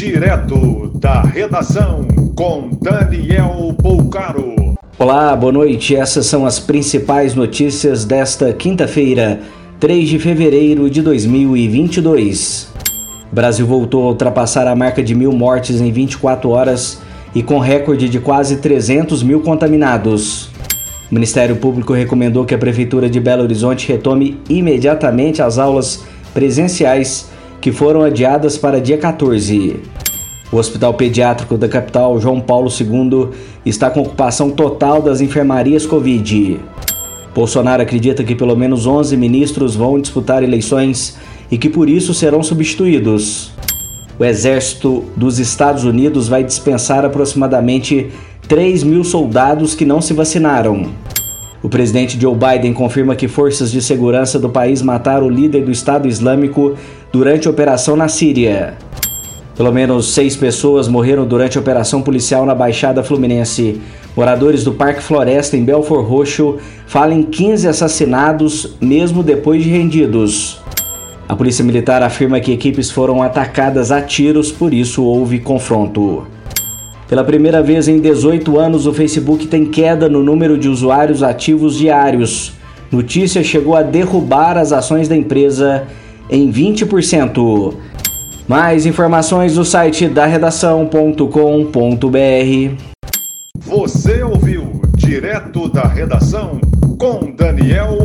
Direto da redação com Daniel Poucaro. Olá, boa noite. Essas são as principais notícias desta quinta-feira, 3 de fevereiro de 2022. O Brasil voltou a ultrapassar a marca de mil mortes em 24 horas e com recorde de quase 300 mil contaminados. O Ministério Público recomendou que a Prefeitura de Belo Horizonte retome imediatamente as aulas presenciais que foram adiadas para dia 14. O Hospital Pediátrico da capital, João Paulo II, está com ocupação total das enfermarias Covid. Bolsonaro acredita que pelo menos 11 ministros vão disputar eleições e que por isso serão substituídos. O Exército dos Estados Unidos vai dispensar aproximadamente 3 mil soldados que não se vacinaram. O presidente Joe Biden confirma que forças de segurança do país mataram o líder do Estado Islâmico durante a operação na Síria. Pelo menos seis pessoas morreram durante a operação policial na Baixada Fluminense. Moradores do Parque Floresta, em Belfor Roxo, falam em 15 assassinados, mesmo depois de rendidos. A Polícia Militar afirma que equipes foram atacadas a tiros, por isso houve confronto. Pela primeira vez em 18 anos, o Facebook tem queda no número de usuários ativos diários. Notícia chegou a derrubar as ações da empresa em 20%. Mais informações no site da redação.com.br. Você ouviu direto da redação com Daniel.